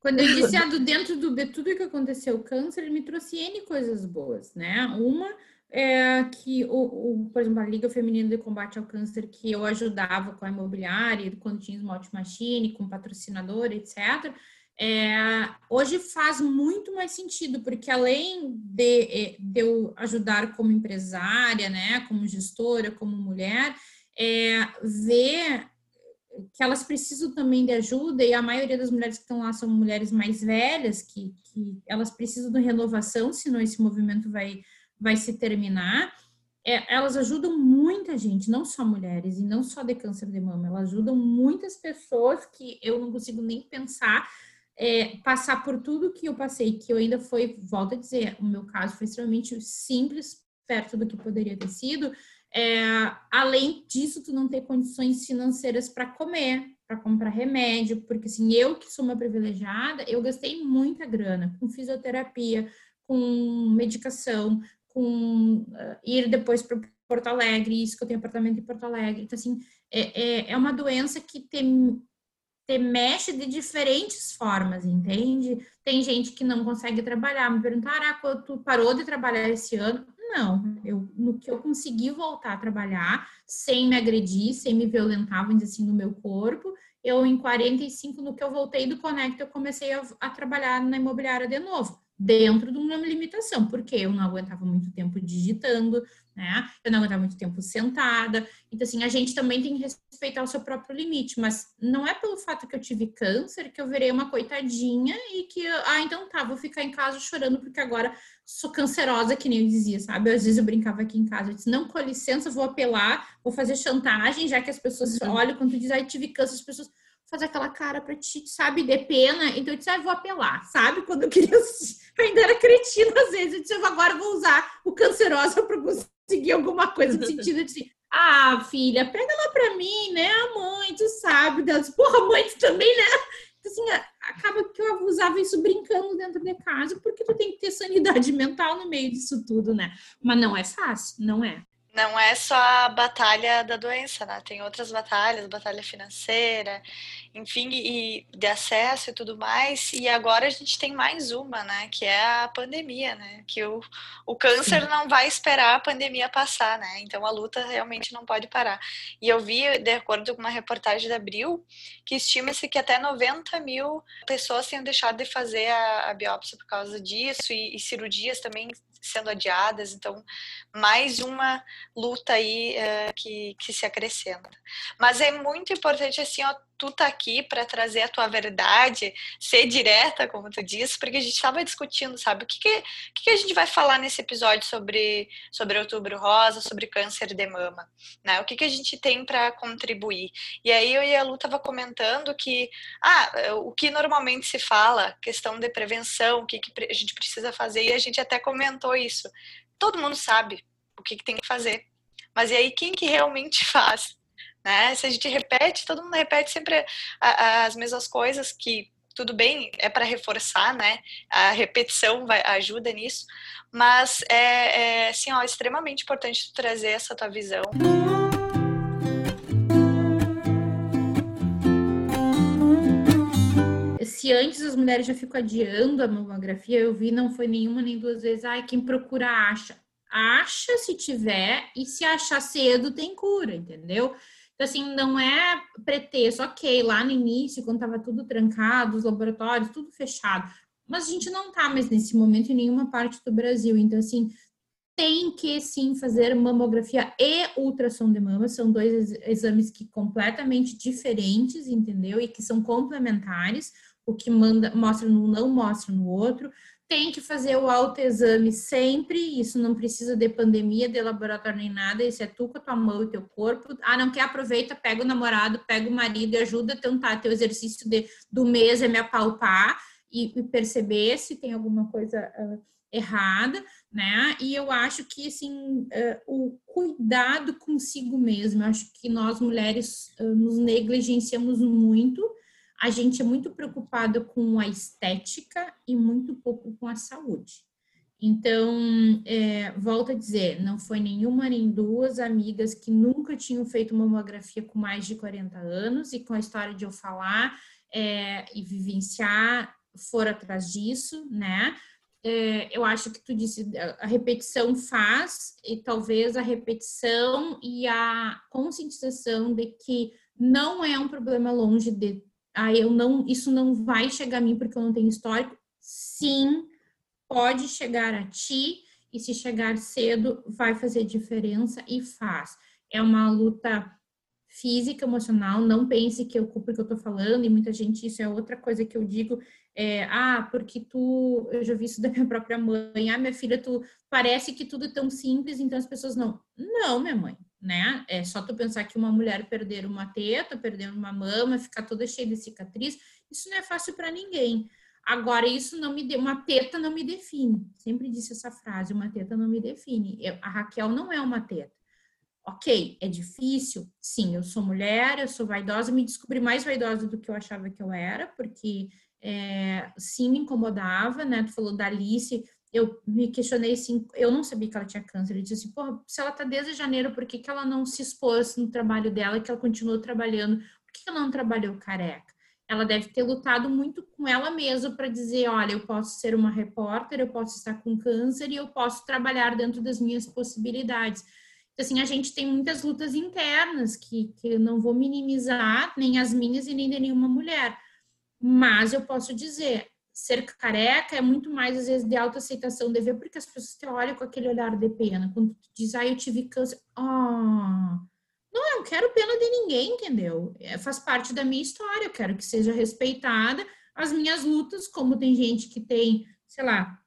Speaker 4: Quando eu disse (laughs) ah, do dentro do de tudo que aconteceu o câncer, ele me trouxe N coisas boas, né? Uma é que, o, o, por exemplo, a Liga Feminina de Combate ao Câncer, que eu ajudava com a imobiliária, quando tinha Smart Machine, com patrocinador, etc., é, hoje faz muito mais sentido, porque além de, é, de eu ajudar como empresária, né, como gestora, como mulher, é, ver que elas precisam também de ajuda, e a maioria das mulheres que estão lá são mulheres mais velhas, que, que elas precisam de renovação, senão esse movimento vai, vai se terminar. É, elas ajudam muita gente, não só mulheres, e não só de câncer de mama, elas ajudam muitas pessoas que eu não consigo nem pensar é, passar por tudo que eu passei, que eu ainda foi, volto a dizer, o meu caso foi extremamente simples, perto do que poderia ter sido. É, além disso, tu não ter condições financeiras para comer, para comprar remédio, porque assim, eu que sou uma privilegiada, eu gastei muita grana com fisioterapia, com medicação, com uh, ir depois para Porto Alegre, isso que eu tenho apartamento em Porto Alegre. Então, assim, é, é, é uma doença que tem te mexe de diferentes formas, entende? Tem gente que não consegue trabalhar, me perguntaram, ah, tu parou de trabalhar esse ano? Não, eu, no que eu consegui voltar a trabalhar, sem me agredir, sem me violentar, vamos dizer assim, no meu corpo, eu em 45, no que eu voltei do Conecta, eu comecei a, a trabalhar na imobiliária de novo dentro de uma limitação, porque eu não aguentava muito tempo digitando, né? Eu não aguentava muito tempo sentada. Então, assim, a gente também tem que respeitar o seu próprio limite, mas não é pelo fato que eu tive câncer que eu virei uma coitadinha e que, ah, então tá, vou ficar em casa chorando porque agora sou cancerosa, que nem eu dizia, sabe? Às vezes eu brincava aqui em casa, eu disse, não, com licença, vou apelar, vou fazer chantagem, já que as pessoas uhum. olham quando tu diz, ai, tive câncer, as pessoas fazer aquela cara pra ti, sabe, de pena. Então eu disse, ah, vou apelar, sabe? Quando eu queria, eu (laughs) ainda era cretina às vezes. Eu disse, agora vou usar o cancerosa para conseguir alguma coisa no (laughs) sentido de, ah, filha, pega lá pra mim, né? A mãe, tu sabe. Disse, porra, mãe, tu também, né? Então, assim, acaba que eu usava isso brincando dentro de casa, porque tu tem que ter sanidade (laughs) mental no meio disso tudo, né? Mas não é fácil, não é
Speaker 3: não é só a batalha da doença, né? Tem outras batalhas, batalha financeira, enfim, e de acesso e tudo mais. E agora a gente tem mais uma, né? Que é a pandemia, né? Que o, o câncer não vai esperar a pandemia passar, né? Então a luta realmente não pode parar. E eu vi, de acordo com uma reportagem da Abril, que estima-se que até 90 mil pessoas tenham deixado de fazer a, a biópsia por causa disso, e, e cirurgias também sendo adiadas, então mais uma luta aí uh, que, que se acrescenta. Mas é muito importante assim, ó, tu tá aqui para trazer a tua verdade, ser direta, como tu disse, porque a gente estava discutindo, sabe, o que que, que que, a gente vai falar nesse episódio sobre, sobre outubro rosa, sobre câncer de mama, né? O que, que a gente tem para contribuir? E aí eu e a Lu tava comentando que, ah, o que normalmente se fala, questão de prevenção, o que, que a gente precisa fazer, e a gente até comentou isso. Todo mundo sabe o que, que tem que fazer, mas e aí quem que realmente (laughs) faz? Né? Se a gente repete, todo mundo repete sempre as mesmas coisas que tudo bem, é para reforçar, né? A repetição vai, ajuda nisso, mas é, é assim, ó, extremamente importante trazer essa tua visão.
Speaker 4: Se antes as mulheres já ficam adiando a mamografia, eu vi não foi nenhuma nem duas vezes. Ai, quem procura acha. Acha se tiver, e se achar cedo, tem cura, entendeu? Então, assim, não é pretexto, ok, lá no início, quando estava tudo trancado, os laboratórios, tudo fechado, mas a gente não está mais nesse momento em nenhuma parte do Brasil. Então, assim, tem que sim fazer mamografia e ultrassom de mama, são dois exames que completamente diferentes, entendeu? E que são complementares, o que manda, mostra no não mostra no outro tem que fazer o autoexame sempre, isso não precisa de pandemia, de laboratório nem nada, isso é tu com a tua mão e teu corpo. Ah, não quer? Aproveita, pega o namorado, pega o marido e ajuda a tentar. Teu exercício de, do mês é me apalpar e, e perceber se tem alguma coisa uh, errada, né? E eu acho que, assim, uh, o cuidado consigo mesmo, eu acho que nós mulheres uh, nos negligenciamos muito, a gente é muito preocupado com a estética e muito pouco com a saúde. Então, é, volto a dizer, não foi nenhuma nem duas amigas que nunca tinham feito mamografia com mais de 40 anos e com a história de eu falar é, e vivenciar, for atrás disso, né? É, eu acho que tu disse, a repetição faz, e talvez a repetição e a conscientização de que não é um problema longe de, ah, eu não, isso não vai chegar a mim porque eu não tenho histórico. Sim, pode chegar a ti, e se chegar cedo, vai fazer diferença e faz. É uma luta física, emocional, não pense que eu culpo que eu tô falando, e muita gente, isso é outra coisa que eu digo, é, ah, porque tu, eu já vi isso da minha própria mãe, ah, minha filha, tu, parece que tudo é tão simples, então as pessoas não, não, minha mãe, né, é só tu pensar que uma mulher perder uma teta, perder uma mama, ficar toda cheia de cicatriz, isso não é fácil para ninguém, Agora, isso não me de... uma teta não me define. Sempre disse essa frase, uma teta não me define. Eu, a Raquel não é uma teta. Ok, é difícil? Sim, eu sou mulher, eu sou vaidosa, me descobri mais vaidosa do que eu achava que eu era, porque é, sim me incomodava, né? Tu falou da Alice, eu me questionei assim, eu não sabia que ela tinha câncer. Eu disse assim, pô, se ela tá desde janeiro, por que, que ela não se expôs no trabalho dela, que ela continuou trabalhando? Por que, que ela não trabalhou careca? ela deve ter lutado muito com ela mesma para dizer, olha, eu posso ser uma repórter, eu posso estar com câncer e eu posso trabalhar dentro das minhas possibilidades. Então, assim, a gente tem muitas lutas internas que, que eu não vou minimizar, nem as minhas e nem de nenhuma mulher. Mas eu posso dizer, ser careca é muito mais, às vezes, de autoaceitação, de ver, porque as pessoas te olham com aquele olhar de pena. Quando tu diz, ah, eu tive câncer, ah... Oh não, eu não quero pena de ninguém, entendeu? É, faz parte da minha história, eu quero que seja respeitada as minhas lutas, como tem gente que tem, sei lá,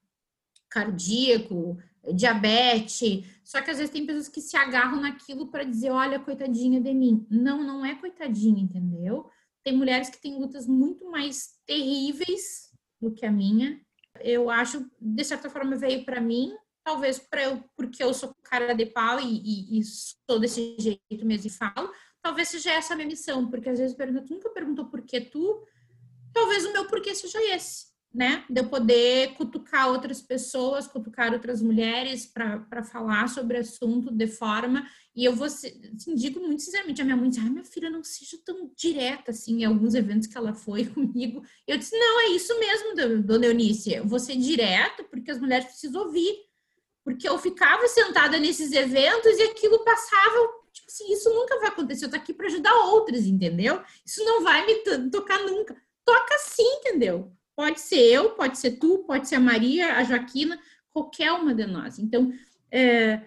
Speaker 4: cardíaco, diabetes, só que às vezes tem pessoas que se agarram naquilo para dizer, olha, coitadinha de mim. Não, não é coitadinha, entendeu? Tem mulheres que têm lutas muito mais terríveis do que a minha. Eu acho, de certa forma, veio para mim talvez para eu, porque eu sou cara de pau e, e, e, sou desse jeito mesmo e falo, talvez seja essa a minha missão, porque às vezes pergunto, tu nunca perguntou por que tu, talvez o meu porquê seja esse, né? De eu poder cutucar outras pessoas, cutucar outras mulheres para falar sobre o assunto de forma, e eu vou, assim, digo muito sinceramente, a minha mãe diz, ai, minha filha, não seja tão direta, assim, em alguns eventos que ela foi (laughs) comigo, eu disse, não, é isso mesmo, dona Eunice, eu vou ser direto, porque as mulheres precisam ouvir, porque eu ficava sentada nesses eventos e aquilo passava, tipo assim, isso nunca vai acontecer, eu tô aqui para ajudar outras, entendeu? Isso não vai me tocar nunca. Toca sim, entendeu? Pode ser eu, pode ser tu, pode ser a Maria, a Joaquina, qualquer uma de nós. Então, é,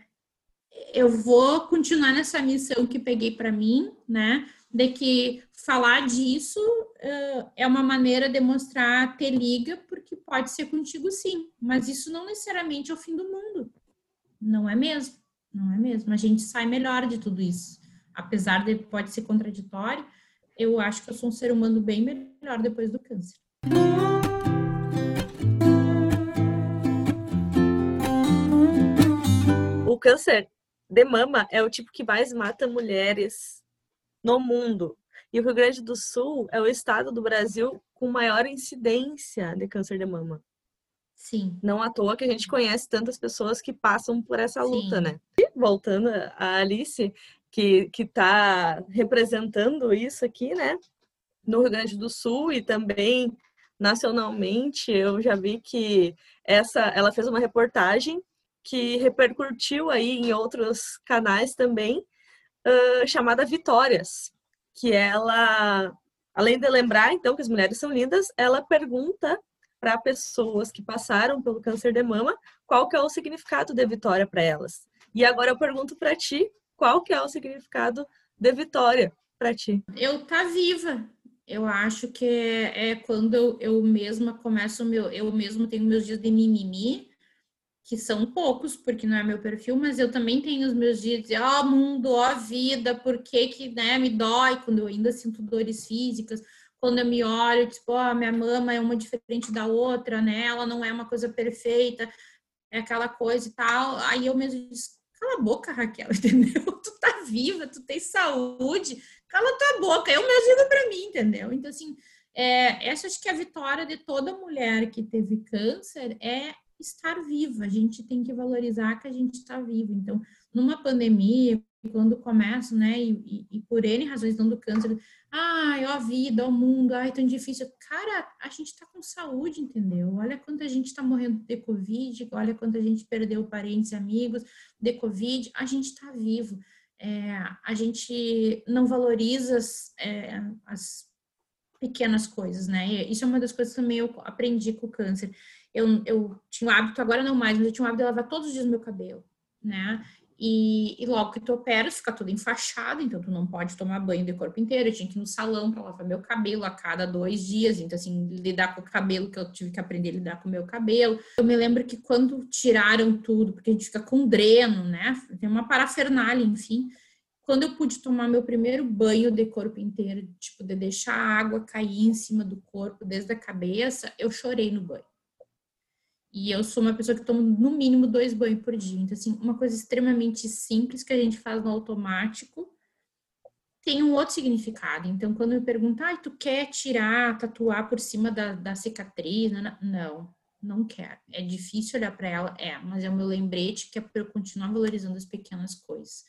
Speaker 4: eu vou continuar nessa missão que peguei para mim, né? De que falar disso uh, é uma maneira de mostrar ter liga, porque pode ser contigo sim, mas isso não necessariamente é o fim do mundo. Não é mesmo, não é mesmo. A gente sai melhor de tudo isso. Apesar de pode ser contraditório, eu acho que eu sou um ser humano bem melhor depois do câncer.
Speaker 1: Câncer de mama é o tipo que mais mata mulheres no mundo. E o Rio Grande do Sul é o estado do Brasil com maior incidência de câncer de mama.
Speaker 4: Sim.
Speaker 1: Não à toa que a gente conhece tantas pessoas que passam por essa luta, Sim. né? E voltando a Alice, que está representando isso aqui, né? No Rio Grande do Sul e também nacionalmente, eu já vi que essa, ela fez uma reportagem que repercutiu aí em outros canais também, uh, chamada Vitórias, que ela, além de lembrar, então, que as mulheres são lindas, ela pergunta para pessoas que passaram pelo câncer de mama qual que é o significado de vitória para elas. E agora eu pergunto para ti, qual que é o significado de vitória para ti?
Speaker 4: Eu tá viva. Eu acho que é, quando eu, eu mesma começo meu, eu mesmo tenho meus dias de mimimi, que são poucos, porque não é meu perfil, mas eu também tenho os meus dias de, ó oh, mundo, ó oh, vida, por que que, né, me dói quando eu ainda sinto dores físicas, quando eu me olho, tipo, ó, oh, minha mama é uma diferente da outra, né, ela não é uma coisa perfeita, é aquela coisa e tal, aí eu mesmo disse, cala a boca, Raquel, (laughs) entendeu? Tu tá viva, tu tem saúde, cala tua boca, eu me ajudo pra mim, entendeu? Então, assim, é, essa acho que é a vitória de toda mulher que teve câncer é estar viva, a gente tem que valorizar que a gente está vivo. Então, numa pandemia, quando começam, né, e, e, e, por N razões dando câncer, ai, ó a vida, ó o mundo, ai, tão difícil. Cara, a gente tá com saúde, entendeu? Olha quanta gente tá morrendo de Covid, olha quanta gente perdeu parentes e amigos de Covid, a gente tá vivo. É, a gente não valoriza as, é, as pequenas coisas, né? Isso é uma das coisas que também eu aprendi com o câncer. Eu, eu tinha o hábito, agora não mais, mas eu tinha o hábito de lavar todos os dias meu cabelo, né? E, e, logo que tu opera, fica tudo enfaixado, então tu não pode tomar banho de corpo inteiro. Eu tinha que ir no salão para lavar meu cabelo a cada dois dias. Então, assim, lidar com o cabelo, que eu tive que aprender a lidar com o meu cabelo. Eu me lembro que quando tiraram tudo, porque a gente fica com dreno, né? Tem uma parafernália, enfim. Quando eu pude tomar meu primeiro banho de corpo inteiro, tipo, de deixar a água cair em cima do corpo, desde a cabeça, eu chorei no banho. E eu sou uma pessoa que toma no mínimo dois banhos por dia. Então, assim, uma coisa extremamente simples que a gente faz no automático tem um outro significado. Então, quando me perguntam, ah, tu quer tirar, tatuar por cima da, da cicatriz? Não, não quero. É difícil olhar para ela, é, mas é o meu lembrete que é para eu continuar valorizando as pequenas coisas.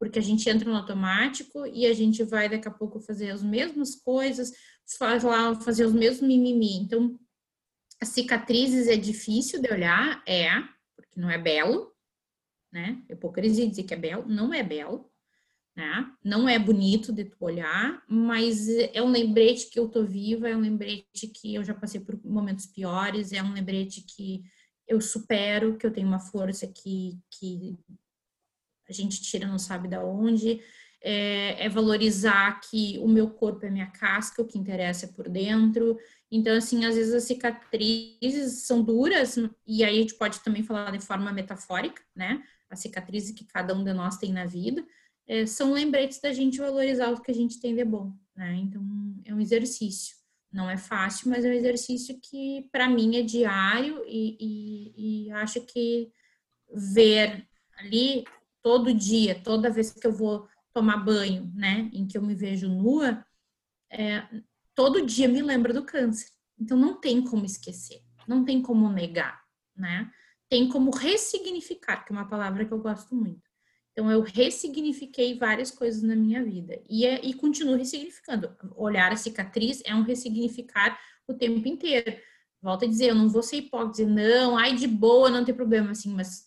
Speaker 4: Porque a gente entra no automático e a gente vai daqui a pouco fazer as mesmas coisas, faz lá, fazer os mesmos mimimi. Então, as cicatrizes é difícil de olhar, é, porque não é belo, né? Hipocrisia dizer que é belo, não é belo, né? Não é bonito de tu olhar, mas é um lembrete que eu tô viva, é um lembrete que eu já passei por momentos piores, é um lembrete que eu supero, que eu tenho uma força que, que a gente tira não sabe da onde, é, é, valorizar que o meu corpo é minha casca, o que interessa é por dentro. Então, assim, às vezes as cicatrizes são duras, e aí a gente pode também falar de forma metafórica, né? As cicatrizes que cada um de nós tem na vida, é, são lembretes da gente valorizar o que a gente tem de bom, né? Então, é um exercício. Não é fácil, mas é um exercício que, para mim, é diário e, e, e acho que ver ali todo dia, toda vez que eu vou tomar banho, né, em que eu me vejo nua, é, todo dia me lembra do câncer. Então não tem como esquecer, não tem como negar, né? Tem como ressignificar, que é uma palavra que eu gosto muito. Então eu ressignifiquei várias coisas na minha vida e, é, e continuo ressignificando. Olhar a cicatriz é um ressignificar o tempo inteiro. Volto a dizer, eu não vou ser hipócrita, não, ai de boa, não tem problema, assim, mas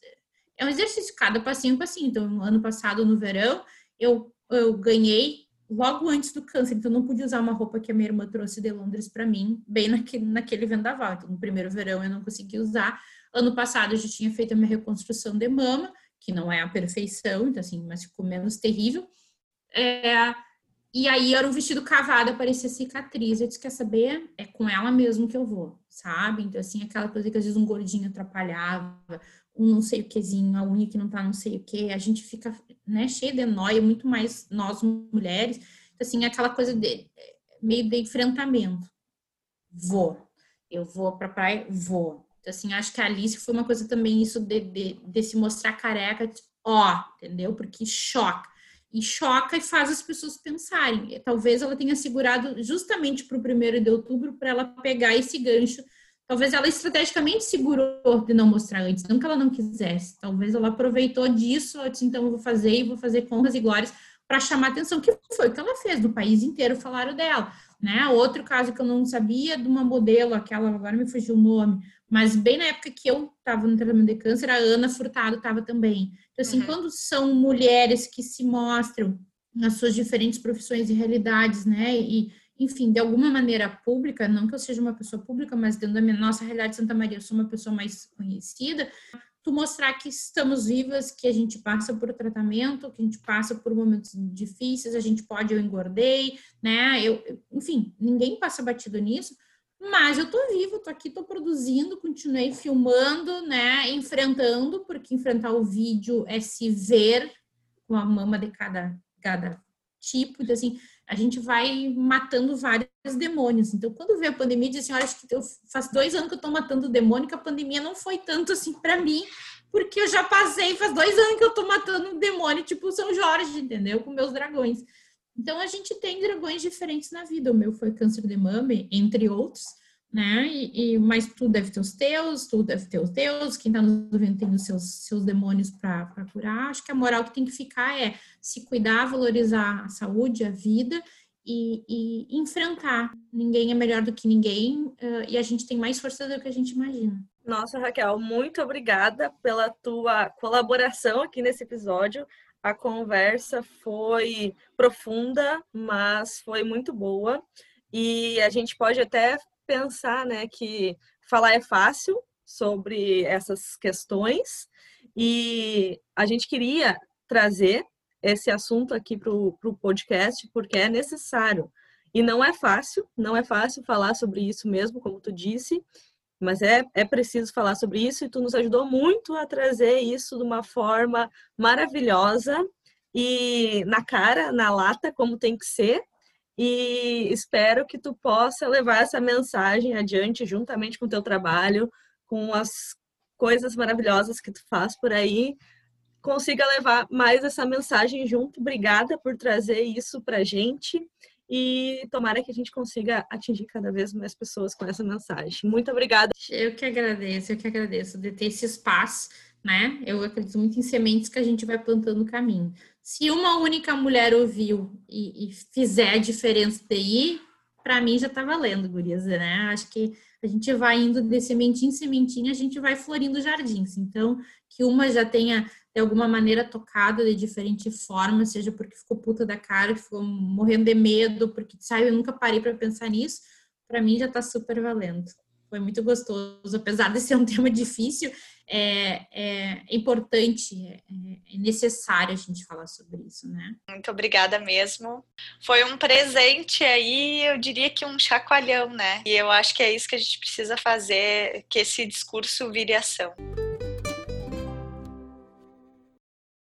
Speaker 4: é um exercício, cada passinho, passinho. Então, ano passado, no verão, eu, eu ganhei logo antes do câncer, então não pude usar uma roupa que a minha irmã trouxe de Londres para mim, bem naquele, naquele vendaval. Então, no primeiro verão eu não consegui usar. Ano passado eu já tinha feito a minha reconstrução de mama, que não é a perfeição, então assim, mas ficou menos terrível. É, e aí era um vestido cavado, parecia cicatriz. Eu disse, quer saber? É com ela mesmo que eu vou, sabe? Então, assim, aquela coisa que às vezes um gordinho atrapalhava, um não sei o quezinho, a unha que não tá não sei o que, a gente fica, né, cheia de noia, muito mais nós mulheres, então, assim, aquela coisa de meio de enfrentamento. Vou. Eu vou pra praia, vou. Então, assim, acho que a Alice foi uma coisa também isso de, de, de se mostrar careca, ó, entendeu? Porque choca. E choca e faz as pessoas pensarem. Talvez ela tenha segurado justamente para o primeiro de outubro para ela pegar esse gancho Talvez ela estrategicamente segurou de não mostrar antes, não que ela não quisesse. Talvez ela aproveitou disso, disse, então eu vou fazer e vou fazer com honras e glórias para chamar atenção, que foi o que ela fez, do país inteiro falaram dela. Né? Outro caso que eu não sabia de uma modelo, aquela, agora me fugiu o nome, mas bem na época que eu estava no tratamento de câncer, a Ana Furtado estava também. Então, assim, uhum. quando são mulheres que se mostram nas suas diferentes profissões e realidades, né, e, enfim, de alguma maneira pública, não que eu seja uma pessoa pública, mas dentro da minha, nossa realidade de Santa Maria, eu sou uma pessoa mais conhecida, tu mostrar que estamos vivas, que a gente passa por tratamento, que a gente passa por momentos difíceis, a gente pode, eu engordei, né, eu, enfim, ninguém passa batido nisso, mas eu tô viva, tô aqui, tô produzindo, continuei filmando, né, enfrentando, porque enfrentar o vídeo é se ver com a mama de cada, cada tipo, então, assim, a gente vai matando vários demônios. Então, quando veio a pandemia, disse assim, acho que eu faz dois anos que eu estou matando demônio, que a pandemia não foi tanto assim para mim, porque eu já passei, faz dois anos que eu estou matando demônio, tipo São Jorge, entendeu? Com meus dragões. Então, a gente tem dragões diferentes na vida. O meu foi câncer de mama, entre outros, né? E, e, mas tu deve ter os teus, tu deve ter os teus, quem tá nos ouvindo tem os seus, seus demônios para curar. Acho que a moral que tem que ficar é se cuidar, valorizar a saúde, a vida e, e enfrentar. Ninguém é melhor do que ninguém uh, e a gente tem mais força do que a gente imagina.
Speaker 1: Nossa, Raquel, muito obrigada pela tua colaboração aqui nesse episódio. A conversa foi profunda, mas foi muito boa. E a gente pode até pensar né, que falar é fácil sobre essas questões e a gente queria trazer esse assunto aqui para o podcast porque é necessário. E não é fácil, não é fácil falar sobre isso mesmo, como tu disse, mas é, é preciso falar sobre isso e tu nos ajudou muito a trazer isso de uma forma maravilhosa e na cara, na lata, como tem que ser, e espero que tu possa levar essa mensagem adiante juntamente com o teu trabalho, com as coisas maravilhosas que tu faz por aí, consiga levar mais essa mensagem junto. Obrigada por trazer isso pra gente e tomara que a gente consiga atingir cada vez mais pessoas com essa mensagem. Muito obrigada.
Speaker 4: Eu que agradeço, eu que agradeço de ter esse espaço, né? Eu acredito muito em sementes que a gente vai plantando no caminho. Se uma única mulher ouviu e, e fizer a diferença daí, para mim já tá valendo, gurias, né? Acho que a gente vai indo de sementinha em sementinha, a gente vai florindo jardins. Então, que uma já tenha de alguma maneira tocada de diferente forma, seja porque ficou puta da cara, ficou morrendo de medo, porque sabe, eu nunca parei para pensar nisso, para mim já tá super valendo. Foi muito gostoso, apesar de ser um (laughs) tema difícil, é, é importante, é, é, necessário a gente falar sobre isso, né?
Speaker 3: Muito obrigada mesmo. Foi um presente aí, eu diria que um chacoalhão, né? E eu acho que é isso que a gente precisa fazer, que esse discurso vire ação.